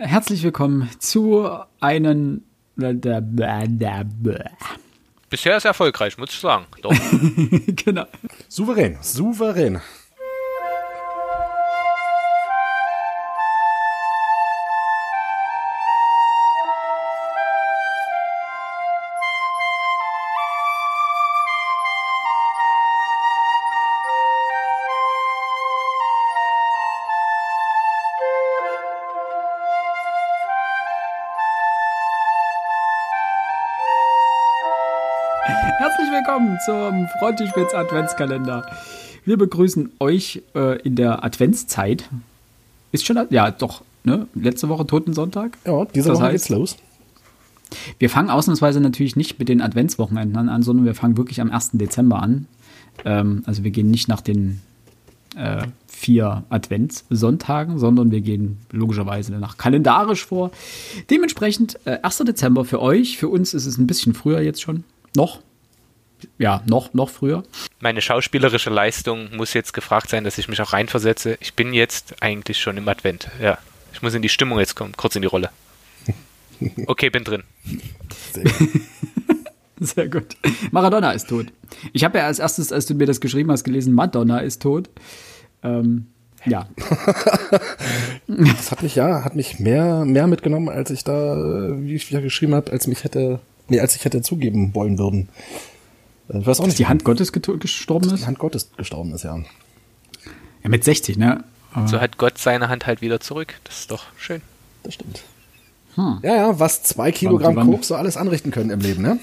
Herzlich willkommen zu einem. Bisher ist erfolgreich, muss ich sagen. Doch. genau. Souverän, souverän. Willkommen zum Frontispitz Adventskalender. Wir begrüßen euch äh, in der Adventszeit. Ist schon, ja, doch, ne? Letzte Woche Totensonntag. Ja, diese das Woche heißt, geht's los. Wir fangen ausnahmsweise natürlich nicht mit den Adventswochenenden an, sondern wir fangen wirklich am 1. Dezember an. Ähm, also wir gehen nicht nach den äh, vier Adventssonntagen, sondern wir gehen logischerweise nach kalendarisch vor. Dementsprechend äh, 1. Dezember für euch, für uns ist es ein bisschen früher jetzt schon. Noch, ja, noch, noch früher. Meine schauspielerische Leistung muss jetzt gefragt sein, dass ich mich auch reinversetze. Ich bin jetzt eigentlich schon im Advent. Ja, ich muss in die Stimmung jetzt kommen, kurz in die Rolle. Okay, bin drin. Sehr gut. Sehr gut. Maradona ist tot. Ich habe ja als erstes, als du mir das geschrieben hast, gelesen, Madonna ist tot. Ähm, ja. das hat mich ja, hat mich mehr, mehr mitgenommen, als ich da, wie ich ja geschrieben habe, als mich hätte, nee, als ich hätte zugeben wollen würden. Ich weiß auch nicht. die Hand Gottes gestorben ist? Die Hand Gottes gestorben ist, ja. Ja, mit 60, ne? Aber so hat Gott seine Hand halt wieder zurück. Das ist doch schön. Das stimmt. Hm. Ja, ja, was zwei Kilogramm Koks so alles anrichten können im Leben, ne?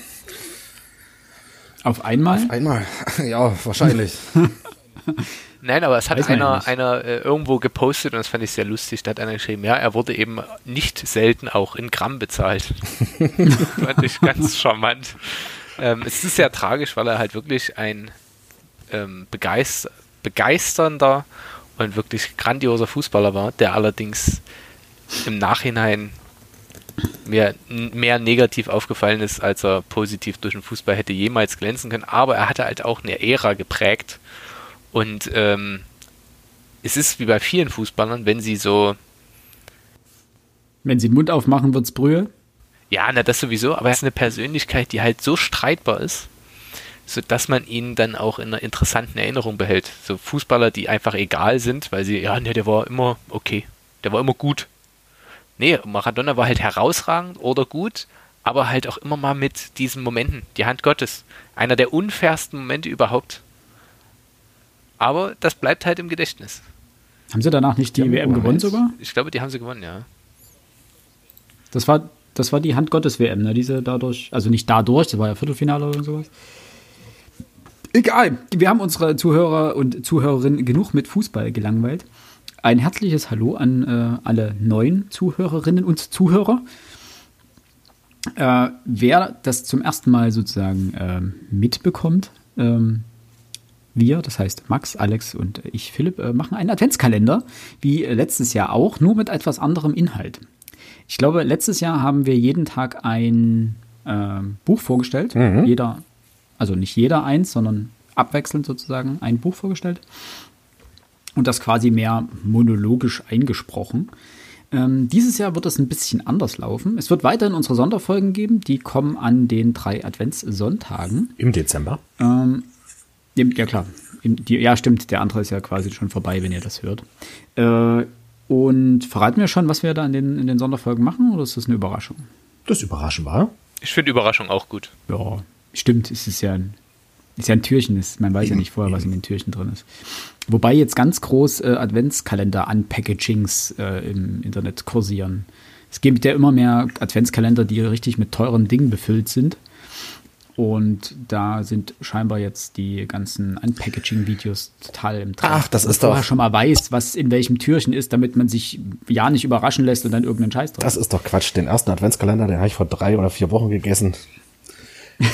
Auf einmal? Auf einmal, ja, wahrscheinlich. Nein, aber es hat Weiß einer, einer äh, irgendwo gepostet und das fand ich sehr lustig. Da hat einer geschrieben, ja, er wurde eben nicht selten auch in Gramm bezahlt. fand ich ganz charmant. Ähm, es ist sehr tragisch, weil er halt wirklich ein ähm, begeister begeisternder und wirklich grandioser Fußballer war, der allerdings im Nachhinein mir mehr negativ aufgefallen ist, als er positiv durch den Fußball hätte jemals glänzen können. Aber er hatte halt auch eine Ära geprägt. Und ähm, es ist wie bei vielen Fußballern, wenn sie so. Wenn sie den Mund aufmachen, wird es Brühe. Ja, na, das sowieso, aber er ist eine Persönlichkeit, die halt so streitbar ist, sodass man ihn dann auch in einer interessanten Erinnerung behält. So Fußballer, die einfach egal sind, weil sie, ja, ne, der war immer okay, der war immer gut. Nee, Maradona war halt herausragend oder gut, aber halt auch immer mal mit diesen Momenten, die Hand Gottes. Einer der unfairsten Momente überhaupt. Aber das bleibt halt im Gedächtnis. Haben sie danach nicht die, die WM gewonnen sogar? Ich glaube, die haben sie gewonnen, ja. Das war das war die Hand Gottes WM, ne? Diese dadurch, also nicht dadurch, das war ja Viertelfinale oder sowas. Egal, wir haben unsere Zuhörer und Zuhörerinnen genug mit Fußball gelangweilt. Ein herzliches Hallo an äh, alle neuen Zuhörerinnen und Zuhörer. Äh, wer das zum ersten Mal sozusagen äh, mitbekommt, ähm, wir, das heißt Max, Alex und ich, Philipp, äh, machen einen Adventskalender, wie letztes Jahr auch, nur mit etwas anderem Inhalt. Ich glaube, letztes Jahr haben wir jeden Tag ein äh, Buch vorgestellt. Mhm. Jeder, also nicht jeder eins, sondern abwechselnd sozusagen ein Buch vorgestellt. Und das quasi mehr monologisch eingesprochen. Ähm, dieses Jahr wird es ein bisschen anders laufen. Es wird weiterhin unsere Sonderfolgen geben. Die kommen an den drei Adventssonntagen. Im Dezember? Ähm, ja, klar. Im, die, ja, stimmt. Der andere ist ja quasi schon vorbei, wenn ihr das hört. Äh, und verraten wir schon, was wir da in den, in den Sonderfolgen machen oder ist das eine Überraschung? Das ist Überraschung war. Ich finde Überraschung auch gut. Ja, stimmt. Es ist ja ein, ist ja ein Türchen. Ist, man weiß ja nicht vorher, was in den Türchen drin ist. Wobei jetzt ganz groß äh, Adventskalender-Unpackagings äh, im Internet kursieren. Es gibt ja immer mehr Adventskalender, die richtig mit teuren Dingen befüllt sind. Und da sind scheinbar jetzt die ganzen Unpackaging-Videos total im Trend. Ach, das ist doch. schon mal weiß, was in welchem Türchen ist, damit man sich ja nicht überraschen lässt und dann irgendeinen Scheiß drauf. Das ist doch Quatsch. Den ersten Adventskalender, den habe ich vor drei oder vier Wochen gegessen.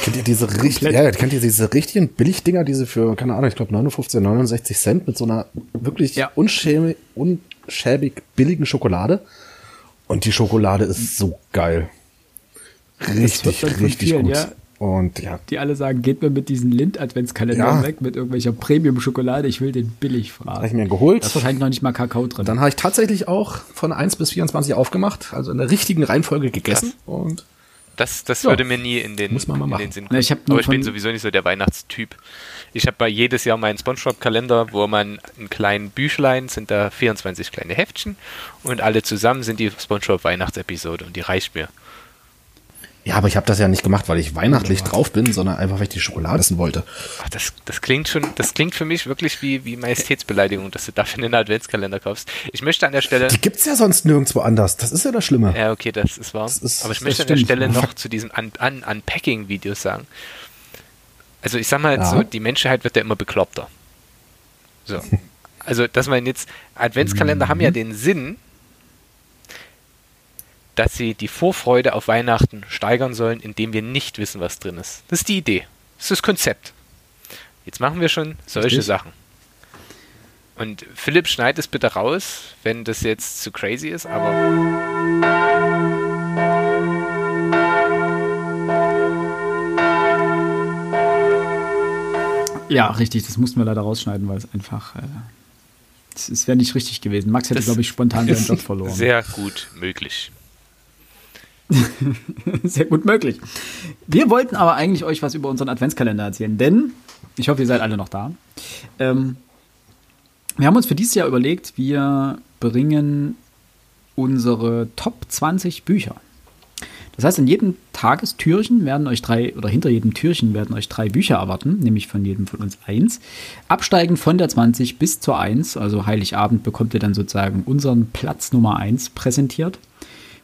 kennt ihr diese richtig, ja, kennt ihr diese richtigen Billigdinger, diese für, keine Ahnung, ich glaube 59, 69 Cent mit so einer wirklich ja. unschäbig, unschäbig billigen Schokolade? Und die Schokolade ist so geil. Richtig, richtig gut. Ja Und ja. Die alle sagen, geht mir mit diesen Lind-Adventskalendern ja. weg, mit irgendwelcher Premium-Schokolade, ich will den billig fragen. Habe ich mir geholt. Da ist wahrscheinlich noch nicht mal Kakao drin. Dann habe ich tatsächlich auch von 1 bis 24 aufgemacht, also in der richtigen Reihenfolge gegessen. Krass. Und das, das ja. würde mir nie in den, Muss man mal machen. in den Sinn kommen. Ich Aber ich bin sowieso nicht so der Weihnachtstyp. Ich habe bei jedes Jahr meinen Spongebob-Kalender, wo man einen kleinen Büchlein, sind da 24 kleine Heftchen und alle zusammen sind die Spongebob-Weihnachtsepisode und die reicht mir. Ja, aber ich habe das ja nicht gemacht, weil ich weihnachtlich drauf bin, sondern einfach, weil ich die Schokolade essen wollte. Ach, das, das klingt schon, das klingt für mich wirklich wie, wie Majestätsbeleidigung, dass du dafür einen Adventskalender kaufst. Ich möchte an der Stelle. Die gibt's ja sonst nirgendwo anders. Das ist ja das Schlimme. Ja, okay, das ist wahr. Das ist, aber ich möchte an der Stelle noch zu diesen Un Un Unpacking-Videos sagen. Also ich sag mal ja. so, die Menschheit wird ja immer bekloppter. So. Also, dass man jetzt, Adventskalender mhm. haben ja mhm. den Sinn, dass sie die Vorfreude auf Weihnachten steigern sollen, indem wir nicht wissen, was drin ist. Das ist die Idee. Das ist das Konzept. Jetzt machen wir schon solche Richtig. Sachen. Und Philipp, schneid es bitte raus, wenn das jetzt zu crazy ist, aber. Ja, richtig, das mussten wir leider rausschneiden, weil es einfach. Äh, es wäre nicht richtig gewesen. Max hätte, glaube ich, spontan seinen Job verloren. Sehr gut möglich. Sehr gut möglich. Wir wollten aber eigentlich euch was über unseren Adventskalender erzählen, denn ich hoffe, ihr seid alle noch da. Ähm, wir haben uns für dieses Jahr überlegt, wir bringen unsere Top 20 Bücher. Das heißt, in jedem Tagestürchen werden euch drei, oder hinter jedem Türchen werden euch drei Bücher erwarten, nämlich von jedem von uns eins. Absteigend von der 20 bis zur 1, also Heiligabend, bekommt ihr dann sozusagen unseren Platz Nummer 1 präsentiert.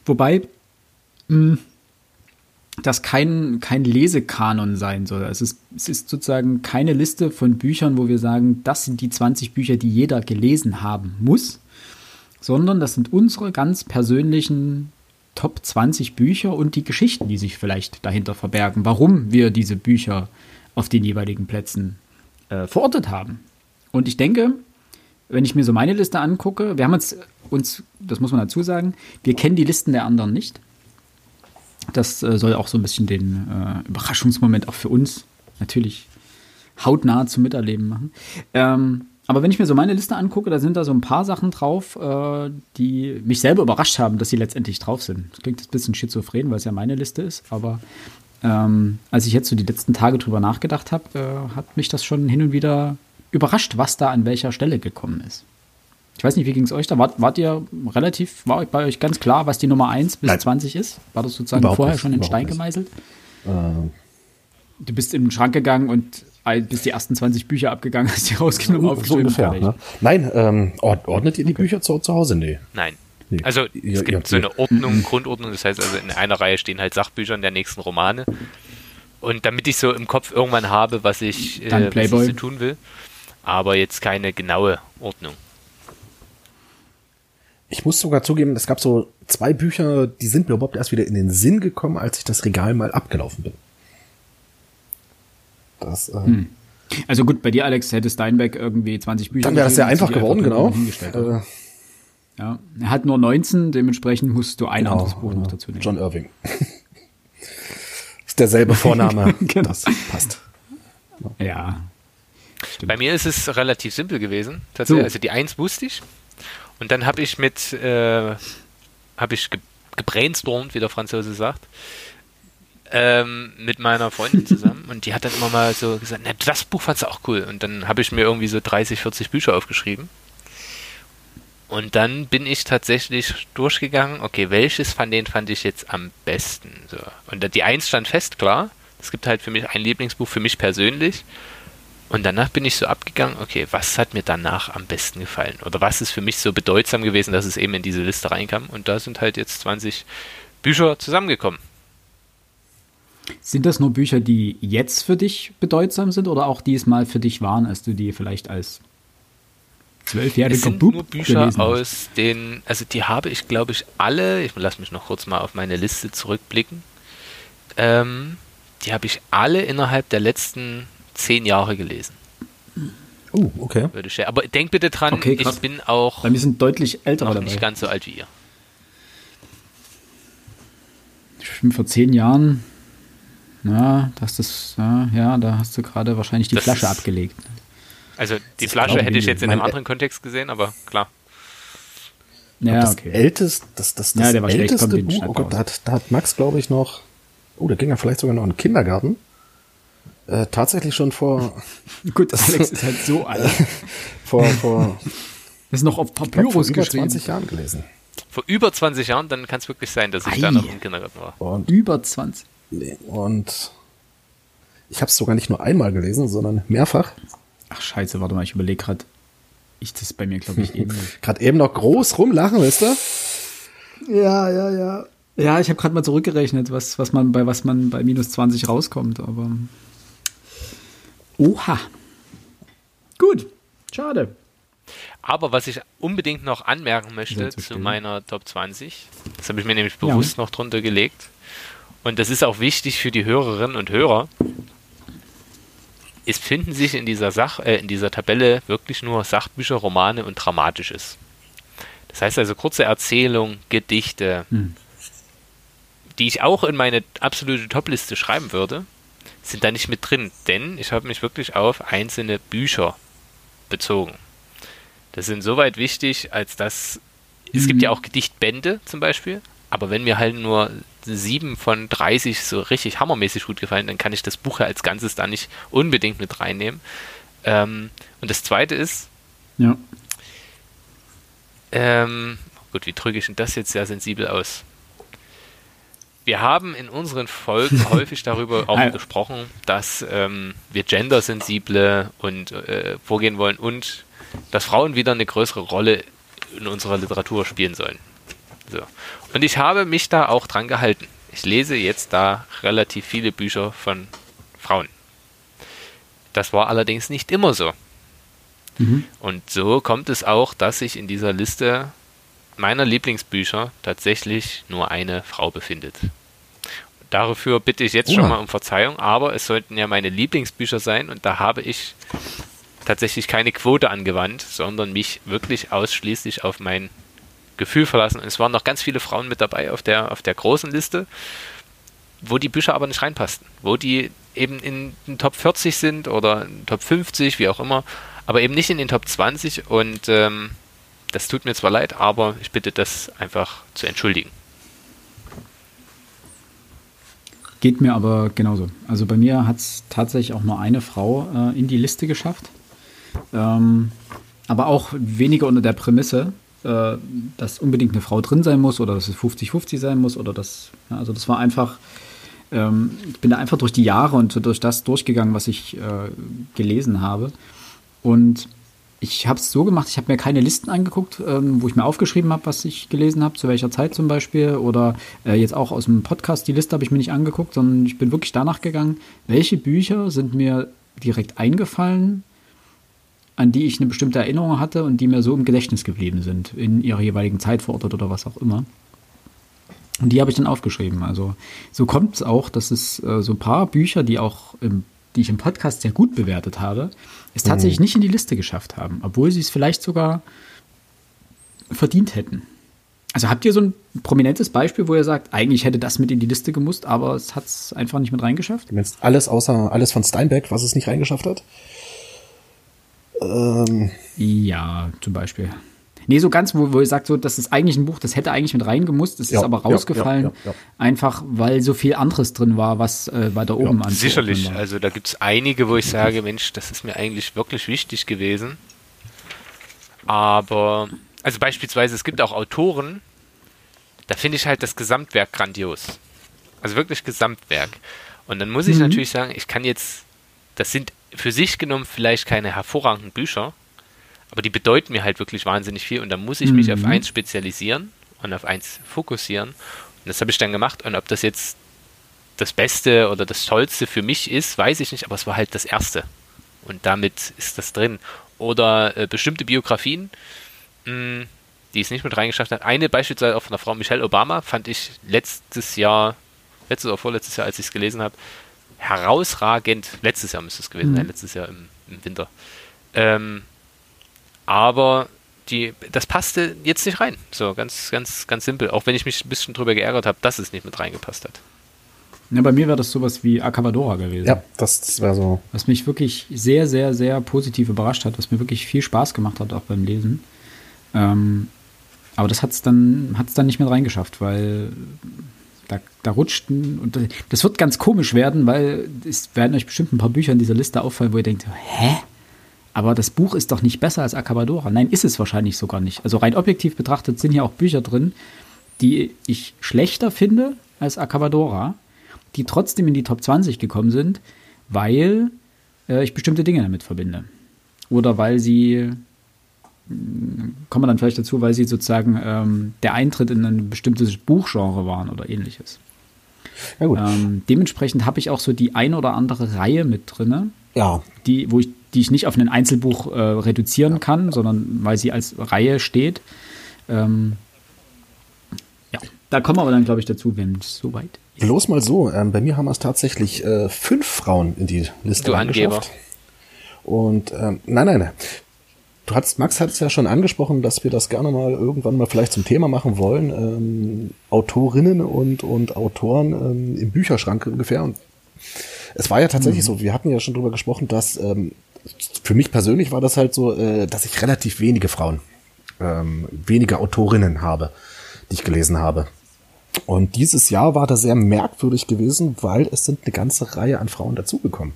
Wobei das kein, kein Lesekanon sein soll. Es ist, es ist sozusagen keine Liste von Büchern, wo wir sagen, das sind die 20 Bücher, die jeder gelesen haben muss, sondern das sind unsere ganz persönlichen Top 20 Bücher und die Geschichten, die sich vielleicht dahinter verbergen, warum wir diese Bücher auf den jeweiligen Plätzen äh, verortet haben. Und ich denke, wenn ich mir so meine Liste angucke, wir haben uns, uns, das muss man dazu sagen, wir kennen die Listen der anderen nicht. Das äh, soll auch so ein bisschen den äh, Überraschungsmoment auch für uns natürlich hautnah zum Miterleben machen. Ähm, aber wenn ich mir so meine Liste angucke, da sind da so ein paar Sachen drauf, äh, die mich selber überrascht haben, dass sie letztendlich drauf sind. Das klingt jetzt ein bisschen schizophren, weil es ja meine Liste ist, aber ähm, als ich jetzt so die letzten Tage drüber nachgedacht habe, äh, hat mich das schon hin und wieder überrascht, was da an welcher Stelle gekommen ist. Ich weiß nicht, wie ging es euch da? Wart, wart, ihr relativ, war bei euch ganz klar, was die Nummer 1 bis Nein. 20 ist? War das sozusagen überhaupt vorher nicht, schon in Stein nicht. gemeißelt? Ähm. Du bist in den Schrank gegangen und bist die ersten 20 Bücher abgegangen, hast die rausgenommen, aufgeschrieben. So ungefähr, ne? Nein, ähm, ordnet ihr die Bücher zu, zu Hause? Nee. Nein. Nee. Also es gibt so eine Ordnung. Grundordnung, das heißt also in einer Reihe stehen halt Sachbücher in der nächsten Romane. Und damit ich so im Kopf irgendwann habe, was ich, äh, was ich so tun will, aber jetzt keine genaue Ordnung. Ich muss sogar zugeben, es gab so zwei Bücher, die sind mir überhaupt erst wieder in den Sinn gekommen, als ich das Regal mal abgelaufen bin. Das, äh, hm. Also gut, bei dir, Alex, hätte Steinbeck irgendwie 20 Bücher. Dann wäre das sehr einfach geworden, genau. Äh, ja, er hat nur 19, dementsprechend musst du ein genau, anderes Buch noch dazu nehmen. John Irving. ist derselbe Vorname. genau. Das passt. Ja. Stimmt. Bei mir ist es relativ simpel gewesen. Tatsächlich. So. Also die Eins wusste ich. Und dann habe ich mit, äh, habe ich ge gebrainstormt, wie der Franzose sagt, ähm, mit meiner Freundin zusammen. und die hat dann immer mal so gesagt, na, das Buch fandst du auch cool. Und dann habe ich mir irgendwie so 30, 40 Bücher aufgeschrieben. Und dann bin ich tatsächlich durchgegangen, okay, welches von denen fand ich jetzt am besten? So. Und die Eins stand fest, klar. Es gibt halt für mich ein Lieblingsbuch für mich persönlich. Und danach bin ich so abgegangen, okay, was hat mir danach am besten gefallen? Oder was ist für mich so bedeutsam gewesen, dass es eben in diese Liste reinkam? Und da sind halt jetzt 20 Bücher zusammengekommen. Sind das nur Bücher, die jetzt für dich bedeutsam sind oder auch diesmal für dich waren, als du die vielleicht als zwölfjähriger Es sind Bub nur Bücher aus den, also die habe ich glaube ich alle, ich lasse mich noch kurz mal auf meine Liste zurückblicken, ähm, die habe ich alle innerhalb der letzten zehn Jahre gelesen. Oh, okay. Würde ich, aber denk bitte dran, okay, ich bin auch. Bei mir sind deutlich ältere dabei. Nicht ganz so alt wie ihr. Ich bin vor zehn Jahren. Na, das ist, ja, ja, da hast du gerade wahrscheinlich die das Flasche abgelegt. Also die das Flasche hätte ich jetzt in einem anderen Kontext gesehen, aber klar. Ja, das okay. älteste, das, das, das ja, der war älteste Buch, oh Gott, da hat, da hat Max, glaube ich, noch, oh, da ging er vielleicht sogar noch in den Kindergarten. Äh, tatsächlich schon vor. Gut, das Alex ist halt so alt. vor, vor. Das ist noch auf Papyrus vor über 20 Jahren gelesen. Vor über 20 Jahren, dann kann es wirklich sein, dass ich Ei. da noch im Kindergarten war. Und, über 20. Und ich habe es sogar nicht nur einmal gelesen, sondern mehrfach. Ach scheiße, warte mal, ich überlege gerade. Ich das bei mir, glaube ich, eben. gerade eben noch groß rumlachen, weißt du? Ja, ja, ja. Ja, ich habe gerade mal zurückgerechnet, was, was man bei was man bei minus 20 rauskommt, aber. Oha. Gut. Schade. Aber was ich unbedingt noch anmerken möchte zu meiner Top 20, das habe ich mir nämlich bewusst ja. noch drunter gelegt, und das ist auch wichtig für die Hörerinnen und Hörer, es finden sich in dieser, Sach äh, in dieser Tabelle wirklich nur Sachbücher, Romane und Dramatisches. Das heißt also kurze Erzählungen, Gedichte, hm. die ich auch in meine absolute Topliste schreiben würde, sind da nicht mit drin, denn ich habe mich wirklich auf einzelne Bücher bezogen. Das sind soweit wichtig, als dass es gibt ja mhm. auch Gedichtbände zum Beispiel, aber wenn mir halt nur sieben von 30 so richtig hammermäßig gut gefallen, dann kann ich das Buch ja als Ganzes da nicht unbedingt mit reinnehmen. Ähm, und das zweite ist, ja. Ähm, gut, wie drücke ich denn das jetzt sehr sensibel aus? Wir haben in unseren Folgen häufig darüber auch gesprochen, dass ähm, wir gendersensible und äh, vorgehen wollen und dass Frauen wieder eine größere Rolle in unserer Literatur spielen sollen. So. Und ich habe mich da auch dran gehalten. Ich lese jetzt da relativ viele Bücher von Frauen. Das war allerdings nicht immer so. Mhm. Und so kommt es auch, dass sich in dieser Liste meiner Lieblingsbücher tatsächlich nur eine Frau befindet. Dafür bitte ich jetzt Oha. schon mal um Verzeihung, aber es sollten ja meine Lieblingsbücher sein und da habe ich tatsächlich keine Quote angewandt, sondern mich wirklich ausschließlich auf mein Gefühl verlassen. Und es waren noch ganz viele Frauen mit dabei auf der, auf der großen Liste, wo die Bücher aber nicht reinpassten. Wo die eben in den Top 40 sind oder in Top 50, wie auch immer, aber eben nicht in den Top 20. Und ähm, das tut mir zwar leid, aber ich bitte das einfach zu entschuldigen. Geht mir aber genauso. Also bei mir hat es tatsächlich auch nur eine Frau äh, in die Liste geschafft. Ähm, aber auch weniger unter der Prämisse, äh, dass unbedingt eine Frau drin sein muss oder dass es 50-50 sein muss oder das, ja, also das war einfach, ähm, ich bin da einfach durch die Jahre und durch das durchgegangen, was ich äh, gelesen habe. Und ich habe es so gemacht, ich habe mir keine Listen angeguckt, ähm, wo ich mir aufgeschrieben habe, was ich gelesen habe, zu welcher Zeit zum Beispiel. Oder äh, jetzt auch aus dem Podcast, die Liste habe ich mir nicht angeguckt, sondern ich bin wirklich danach gegangen, welche Bücher sind mir direkt eingefallen, an die ich eine bestimmte Erinnerung hatte und die mir so im Gedächtnis geblieben sind, in ihrer jeweiligen Zeit verortet oder was auch immer. Und die habe ich dann aufgeschrieben. Also so kommt es auch, dass es äh, so ein paar Bücher, die auch im, die ich im Podcast sehr gut bewertet habe, es tatsächlich mhm. nicht in die Liste geschafft haben, obwohl sie es vielleicht sogar verdient hätten. Also habt ihr so ein prominentes Beispiel, wo ihr sagt, eigentlich hätte das mit in die Liste gemusst, aber es hat es einfach nicht mit reingeschafft? Du meinst alles außer alles von Steinbeck, was es nicht reingeschafft hat? Ähm. Ja, zum Beispiel. Nee, so ganz, wo, wo ihr sagt, so, das ist eigentlich ein Buch, das hätte eigentlich mit reingemusst, das ja, ist aber rausgefallen, ja, ja, einfach weil so viel anderes drin war, was äh, weiter oben an. Sicherlich, also da gibt es einige, wo ich sage, Mensch, das ist mir eigentlich wirklich wichtig gewesen. Aber, also beispielsweise, es gibt auch Autoren, da finde ich halt das Gesamtwerk grandios. Also wirklich Gesamtwerk. Und dann muss ich mhm. natürlich sagen, ich kann jetzt, das sind für sich genommen vielleicht keine hervorragenden Bücher, aber die bedeuten mir halt wirklich wahnsinnig viel und da muss ich mhm. mich auf mhm. eins spezialisieren und auf eins fokussieren. Und das habe ich dann gemacht und ob das jetzt das Beste oder das Tollste für mich ist, weiß ich nicht, aber es war halt das Erste. Und damit ist das drin. Oder äh, bestimmte Biografien, mh, hm, die es nicht mit reingeschafft hat. Eine beispielsweise auch von der Frau Michelle Obama fand ich letztes Jahr, letztes oder vorletztes Jahr, als ich es gelesen habe, herausragend. Letztes Jahr müsste es gewesen mhm. sein, letztes Jahr im, im Winter. Ähm, aber die, das passte jetzt nicht rein. So, ganz, ganz, ganz simpel. Auch wenn ich mich ein bisschen drüber geärgert habe, dass es nicht mit reingepasst hat. Ja, bei mir wäre das sowas wie Acabadora gewesen. Ja, das, das wäre so. Was mich wirklich sehr, sehr, sehr positiv überrascht hat, was mir wirklich viel Spaß gemacht hat, auch beim Lesen. Ähm, aber das hat es dann, hat's dann nicht mehr reingeschafft, weil da, da rutschten und das wird ganz komisch werden, weil es werden euch bestimmt ein paar Bücher in dieser Liste auffallen, wo ihr denkt, hä? Aber das Buch ist doch nicht besser als Acabadora. Nein, ist es wahrscheinlich sogar nicht. Also rein objektiv betrachtet sind hier auch Bücher drin, die ich schlechter finde als Acabadora, die trotzdem in die Top 20 gekommen sind, weil äh, ich bestimmte Dinge damit verbinde. Oder weil sie, hm, kommen wir dann vielleicht dazu, weil sie sozusagen ähm, der Eintritt in ein bestimmtes Buchgenre waren oder ähnliches. Ja, gut. Ähm, dementsprechend habe ich auch so die ein oder andere Reihe mit drin, ja. die, wo ich, die ich nicht auf ein Einzelbuch äh, reduzieren kann, sondern weil sie als Reihe steht. Ähm, ja, da kommen wir aber dann, glaube ich, dazu, wenn es soweit ist. Bloß mal so, ähm, bei mir haben es tatsächlich äh, fünf Frauen in die Liste geschafft. Und ähm, nein, nein, nein. Du hast, Max hat es ja schon angesprochen, dass wir das gerne mal irgendwann mal vielleicht zum Thema machen wollen. Ähm, Autorinnen und, und Autoren ähm, im Bücherschrank ungefähr. Und es war ja tatsächlich mhm. so, wir hatten ja schon drüber gesprochen, dass ähm, für mich persönlich war das halt so, äh, dass ich relativ wenige Frauen, ähm, wenige Autorinnen habe, die ich gelesen habe. Und dieses Jahr war das sehr merkwürdig gewesen, weil es sind eine ganze Reihe an Frauen dazugekommen.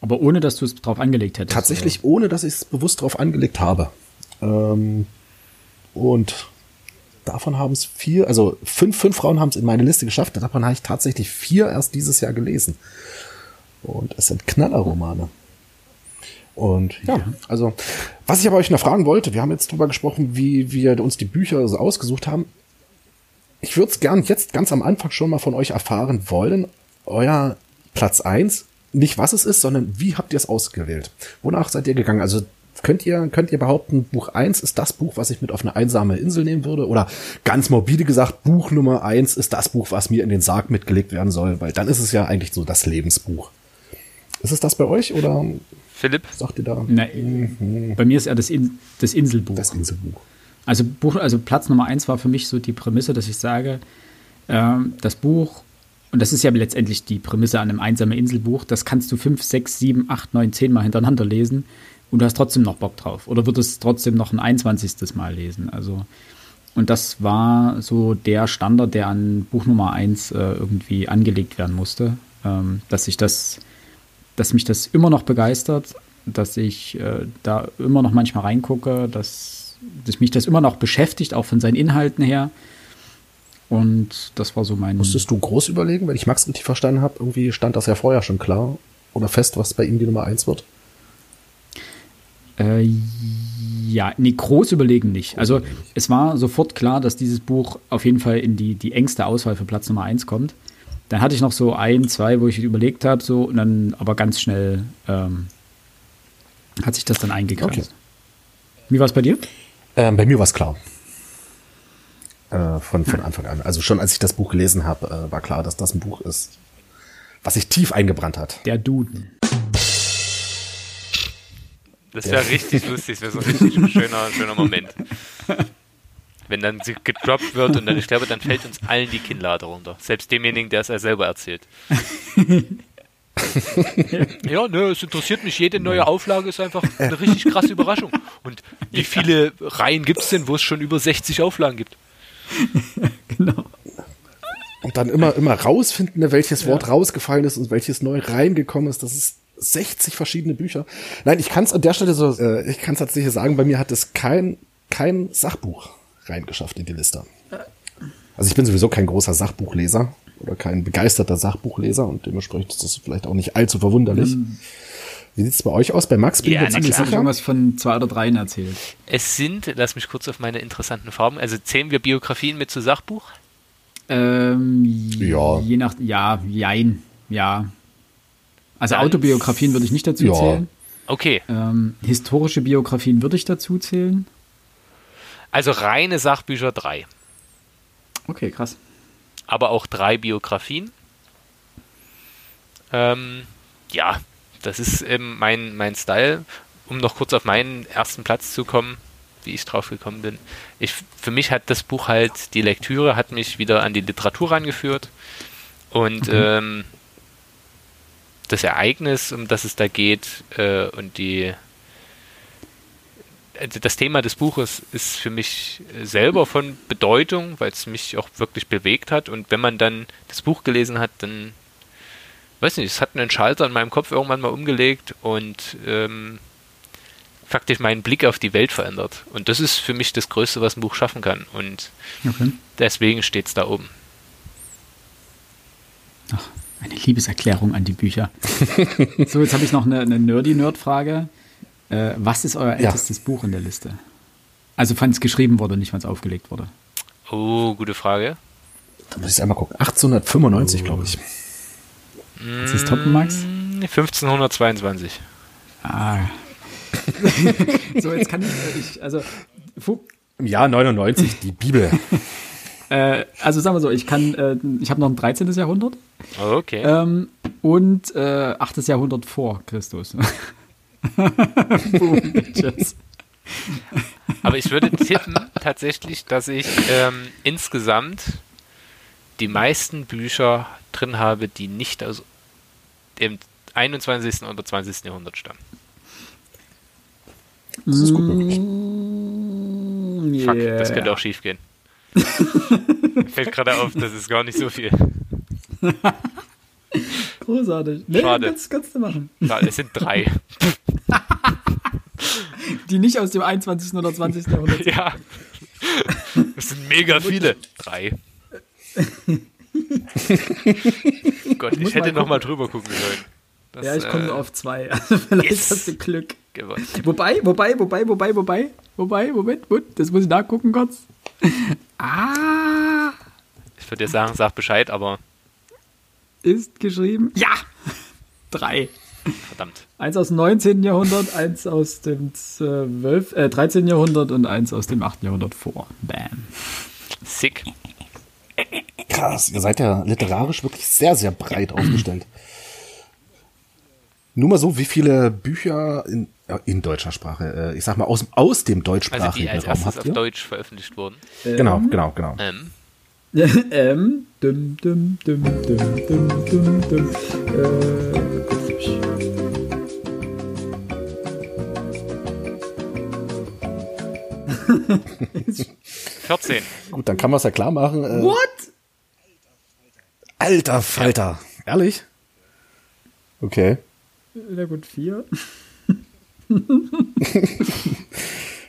Aber ohne, dass du es drauf angelegt hättest? Tatsächlich oder? ohne, dass ich es bewusst drauf angelegt habe. Ähm, und davon haben es vier, also fünf, fünf Frauen haben es in meine Liste geschafft. Davon habe ich tatsächlich vier erst dieses Jahr gelesen. Und es sind Knallerromane. Und ja, also, was ich aber euch noch fragen wollte, wir haben jetzt drüber gesprochen, wie wir uns die Bücher so ausgesucht haben. Ich würde es gern jetzt ganz am Anfang schon mal von euch erfahren wollen. Euer Platz eins nicht was es ist, sondern wie habt ihr es ausgewählt? Wonach seid ihr gegangen? Also könnt ihr, könnt ihr behaupten, Buch eins ist das Buch, was ich mit auf eine einsame Insel nehmen würde? Oder ganz morbide gesagt, Buch Nummer eins ist das Buch, was mir in den Sarg mitgelegt werden soll? Weil dann ist es ja eigentlich so das Lebensbuch. Ist es das bei euch oder? Philipp? Sagt ihr da? Nein, mhm. bei mir ist er das, In das Inselbuch. Das Inselbuch. Also, Buch, also Platz Nummer eins war für mich so die Prämisse, dass ich sage, äh, das Buch und das ist ja letztendlich die Prämisse an einem einsamen Inselbuch, das kannst du fünf, sechs, sieben, acht, neun, zehn Mal hintereinander lesen und du hast trotzdem noch Bock drauf. Oder würdest trotzdem noch ein 21. Mal lesen. Also, und das war so der Standard, der an Buch Nummer eins äh, irgendwie angelegt werden musste. Ähm, dass ich das, dass mich das immer noch begeistert, dass ich äh, da immer noch manchmal reingucke, dass, dass mich das immer noch beschäftigt, auch von seinen Inhalten her. Und das war so mein. Musstest du groß überlegen, wenn ich Max richtig verstanden habe? Irgendwie stand das ja vorher schon klar oder fest, was bei ihm die Nummer 1 wird? Äh, ja, nee, groß überlegen nicht. Also es war sofort klar, dass dieses Buch auf jeden Fall in die, die engste Auswahl für Platz Nummer 1 kommt. Dann hatte ich noch so ein, zwei, wo ich überlegt habe, so, und dann aber ganz schnell ähm, hat sich das dann eingegrenzt. Okay. Wie war es bei dir? Ähm, bei mir war es klar äh, von, von Anfang an. Also schon als ich das Buch gelesen habe, äh, war klar, dass das ein Buch ist, was sich tief eingebrannt hat. Der Duden. Das wäre richtig lustig, das wäre so ein richtig schöner, schöner Moment. Wenn dann sie gedroppt wird und dann, ich glaube, dann fällt uns allen die Kinnlade runter. Selbst demjenigen, der es ja selber erzählt. ja, ne, es interessiert mich. Jede neue Auflage ist einfach eine richtig krasse Überraschung. Und wie viele Reihen gibt es denn, wo es schon über 60 Auflagen gibt? genau. Und dann immer, immer rausfinden, ne, welches Wort ja. rausgefallen ist und welches neu reingekommen ist. Das ist 60 verschiedene Bücher. Nein, ich kann es an der Stelle so, äh, ich kann es tatsächlich sagen, bei mir hat es kein, kein Sachbuch reingeschafft in die Liste. Also ich bin sowieso kein großer Sachbuchleser oder kein begeisterter Sachbuchleser und dementsprechend ist das vielleicht auch nicht allzu verwunderlich. Mhm. Wie sieht es bei euch aus? Bei Max bin ja, ich ziemlich sicher. irgendwas von zwei oder dreien erzählt. Es sind, lass mich kurz auf meine interessanten Farben, also zählen wir Biografien mit zu Sachbuch? Ähm, ja. Je nach, ja, jein, ja. Also Dann, Autobiografien würde ich nicht dazu ja. zählen. Okay. Ähm, historische Biografien würde ich dazu zählen. Also reine Sachbücher drei. Okay, krass. Aber auch drei Biografien. Ähm, ja, das ist eben mein, mein Style. Um noch kurz auf meinen ersten Platz zu kommen, wie ich drauf gekommen bin. Ich, für mich hat das Buch halt, die Lektüre hat mich wieder an die Literatur rangeführt. Und okay. ähm, das Ereignis, um das es da geht, äh, und die das Thema des Buches ist für mich selber von Bedeutung, weil es mich auch wirklich bewegt hat. Und wenn man dann das Buch gelesen hat, dann weiß nicht, es hat einen Schalter in meinem Kopf irgendwann mal umgelegt und ähm, faktisch meinen Blick auf die Welt verändert. Und das ist für mich das Größte, was ein Buch schaffen kann. Und okay. deswegen steht es da oben. Ach, eine Liebeserklärung an die Bücher. so, jetzt habe ich noch eine, eine Nerdy-Nerd-Frage. Äh, was ist euer ältestes ja. Buch in der Liste? Also, wann es geschrieben wurde, nicht wann es aufgelegt wurde. Oh, gute Frage. Da muss ich einmal gucken. 1895, oh. glaube ich. Was ist Top, Max? 1522. Ah. so, jetzt kann ich, äh, ich also. Im Jahr 99, die Bibel. äh, also sagen wir so, ich kann, äh, ich habe noch ein 13. Jahrhundert. Okay. Ähm, und äh, 8. Jahrhundert vor Christus. Boom, Aber ich würde tippen tatsächlich, dass ich ähm, insgesamt die meisten Bücher drin habe, die nicht aus dem 21. oder 20. Jahrhundert stammen. Das ist gut möglich. Yeah. Fuck, das könnte auch schief gehen. Fällt gerade auf, das ist gar nicht so viel. Großartig. Nee, Schade. Kannst, kannst du machen. Schade, es sind drei. Die nicht aus dem 21. oder 20. Jahrhundert sind. Ja. Das sind mega viele. Drei. Gott, ich hätte noch mal drüber gucken sollen. Das, ja, ich komme äh, auf zwei. Also vielleicht yes. hast du Glück. Gewonnen. Wobei, wobei, wobei, wobei, wobei, wobei, Moment, Moment, das muss ich nachgucken kurz. ah! Ich würde dir sagen, sag Bescheid, aber. Ist geschrieben. Ja! Drei. Verdammt. Eins aus dem 19. Jahrhundert, eins aus dem 12, äh, 13. Jahrhundert und eins aus dem 8. Jahrhundert vor. Bam. Sick. Krass, ihr seid ja literarisch wirklich sehr, sehr breit aufgestellt. Nur mal so, wie viele Bücher in, in deutscher Sprache, äh, ich sag mal aus, aus dem deutschsprachigen also die als Raum habt ihr? auf Deutsch veröffentlicht wurden. Ähm, genau, genau, genau. Ähm. ähm, dum, dum, dum, dum, dum, dum, dum. Äh, 14. Gut, dann kann man es ja klar machen. Äh, What? Alter Falter. Ja. Ehrlich? Okay. Na gut, vier.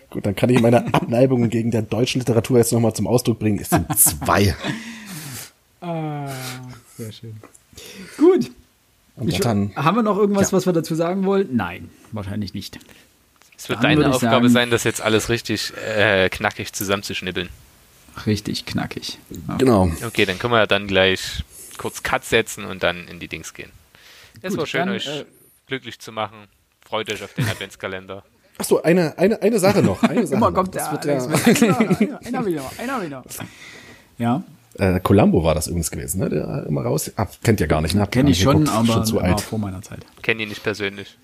gut, dann kann ich meine Abneigungen gegen der deutschen Literatur jetzt nochmal zum Ausdruck bringen. Es sind zwei. ah, sehr schön. Gut. Ich, dann, haben wir noch irgendwas, ja. was wir dazu sagen wollen? Nein, wahrscheinlich nicht. Es wird deine Aufgabe sagen, sein, das jetzt alles richtig äh, knackig zusammenzuschnibbeln. Richtig knackig. Ja. Genau. Okay, dann können wir ja dann gleich kurz Cut setzen und dann in die Dings gehen. Es Gut, war schön, dann, euch äh, glücklich zu machen. Freut euch auf den Adventskalender. Achso, eine, eine, eine Sache noch. Eine Sache Immer kommt der Alex mit einer, einer wieder, einer wieder. Ja. Äh, Columbo war das übrigens gewesen, ne? Der immer raus. Ah, kennt ihr gar nicht, ne? Kenn ich schon, aber schon zu alt. vor meiner Zeit. Kenn ihn nicht persönlich.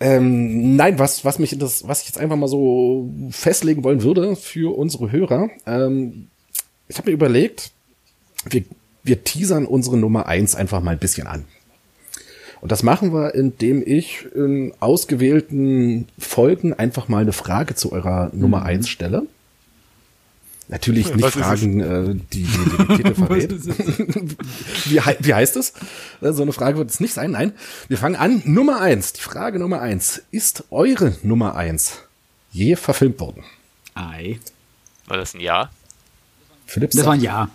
Ähm, nein, was, was mich das, was ich jetzt einfach mal so festlegen wollen würde für unsere Hörer. Ähm, ich habe mir überlegt, wir, wir teasern unsere Nummer eins einfach mal ein bisschen an. Und das machen wir, indem ich in ausgewählten Folgen einfach mal eine Frage zu eurer Nummer mhm. eins stelle. Natürlich nicht Was Fragen, äh, die, die, Titel verrät. wie, wie heißt es? Äh, so eine Frage wird es nicht sein. Nein, wir fangen an. Nummer eins. Die Frage Nummer eins. Ist eure Nummer eins je verfilmt worden? Ei. War das ein Ja? Philipp Das war ein Ja.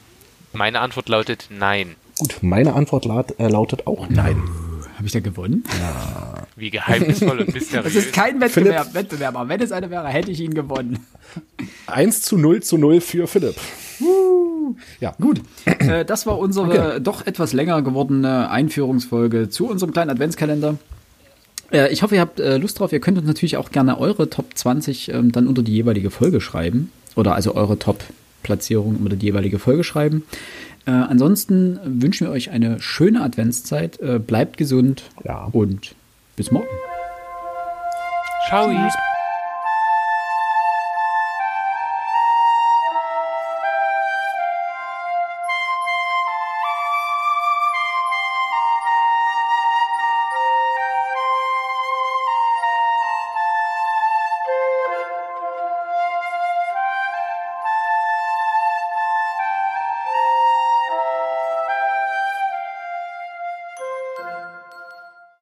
Meine Antwort lautet Nein. Gut, meine Antwort laut, äh, lautet auch Nein. Habe ich da gewonnen? Ja. Wie geheimnisvoll und mysteriös. Das ist kein Wettbewerb, Wettbewerb, aber wenn es einer wäre, hätte ich ihn gewonnen. 1 zu 0 zu 0 für Philipp. Uh, ja. Gut. Äh, das war unsere okay. doch etwas länger gewordene Einführungsfolge zu unserem kleinen Adventskalender. Äh, ich hoffe, ihr habt äh, Lust drauf. Ihr könnt uns natürlich auch gerne eure Top 20 ähm, dann unter die jeweilige Folge schreiben. Oder also eure Top-Platzierung unter die jeweilige Folge schreiben. Äh, ansonsten wünschen wir euch eine schöne Adventszeit. Äh, bleibt gesund ja. und bis morgen. Ciao. Tschüss.